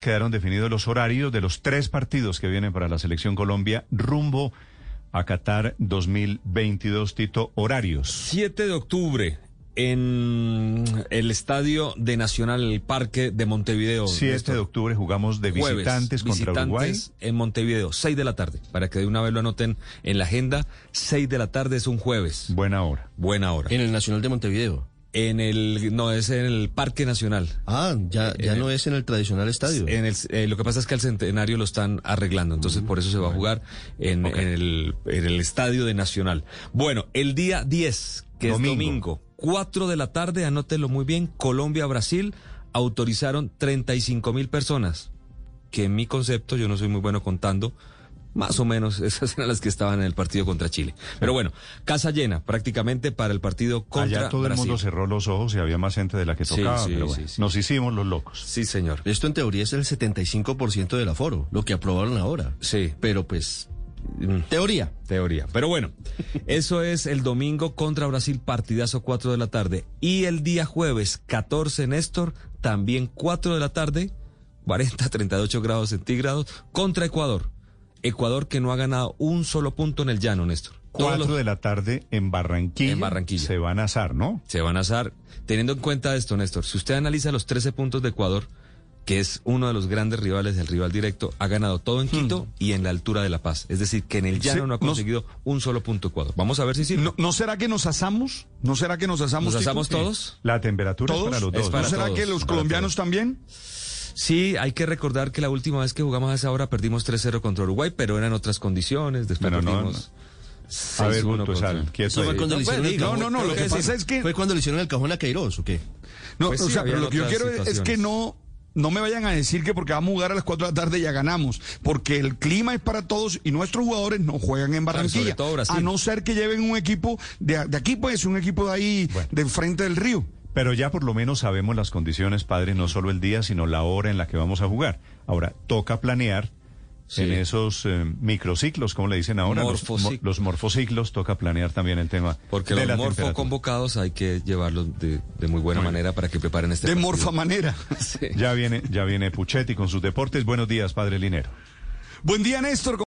Quedaron definidos los horarios de los tres partidos que vienen para la selección Colombia rumbo a Qatar 2022. Tito, horarios. 7 de octubre en el estadio de Nacional, el Parque de Montevideo. 7 de octubre jugamos de Jueves, visitantes contra Uruguay. en Montevideo, 6 de la tarde. Para que de una vez lo anoten en la agenda, 6 de la tarde es un jueves. Buena hora. Buena hora. En el Nacional de Montevideo. En el, no, es en el Parque Nacional. Ah, ya, ya En no el- es en el tradicional estadio. En el, eh, lo que pasa es que al centenario lo están arreglando, entonces por eso se va a jugar en, en el, en el estadio de Nacional. Bueno, el día 10, que Domingo. es domingo, 4 de la tarde, anótelo muy bien, Colombia-Brasil autorizaron 35 mil personas, que en mi concepto, yo no soy muy bueno contando, más o menos esas eran las que estaban en el partido contra Chile. Pero bueno, casa llena prácticamente para el partido contra Allá todo el mundo cerró los ojos y había más gente de la que tocaba. sí, pero sí, bueno, sí. Nos hicimos los locos. Sí, señor. Esto en teoría es el 75% del aforo, lo que aprobaron ahora. Sí. Pero pues, mm, teoría. Teoría. Pero bueno, eso es el domingo contra Brasil, partidazo 4 de la tarde. Y el día jueves 14, Néstor, también 4 de la tarde, 40, 38 grados centígrados, contra Ecuador. Ecuador que no ha ganado un solo punto en el llano, Néstor. Todos Cuatro los- de la tarde en Barranquilla. En Barranquilla. Se van a asar, ¿no? Se van a asar. Teniendo en cuenta esto, Néstor, si usted analiza los 13 puntos de Ecuador, que es uno de los grandes rivales del rival directo, ha ganado todo en Quito y en la altura de La Paz. Es decir, que en el llano Sí, no ha conseguido un solo punto Ecuador. Vamos a ver si sí. ¿No, ¿No será que nos asamos? ¿No será que nos asamos? ¿Nos asamos todos? La temperatura ¿Todos? es para los dos. para ¿No será todos, que los colombianos también? Sí, hay que recordar que la última vez que jugamos a esa hora perdimos 3-0 contra Uruguay, pero eran otras condiciones. Después Pero no, perdimos A ver, 6-1 Bultosal, Eso fue cuando le No, hicieron pues, el diga, cajón. No, no, no, lo que pasa es que... Fue cuando le hicieron el cajón a Queiroz, ¿o qué? No, Pues o sí, sea, pero lo que yo quiero es que no, no me vayan a decir que porque vamos a jugar a las 4 de la tarde ya ganamos, porque el clima es para todos y nuestros jugadores no juegan en Barranquilla, Brasil. a no ser que lleven un equipo de, de aquí, pues un equipo de ahí, Bueno. de frente del río. Pero ya por lo menos sabemos las condiciones, padre, no solo el día, sino la hora en la que vamos a jugar. Ahora, toca planear Sí. en esos eh, microciclos, como le dicen ahora, los, Morfociclos. mo- los morfociclos, toca planear también el tema Porque de los la morfo convocados hay que llevarlos de, de muy buena manera para que preparen este De partido. morfa manera. Sí. Ya viene, ya viene Puchetti con sus deportes. Buenos días, padre Linero. Buen día, Néstor.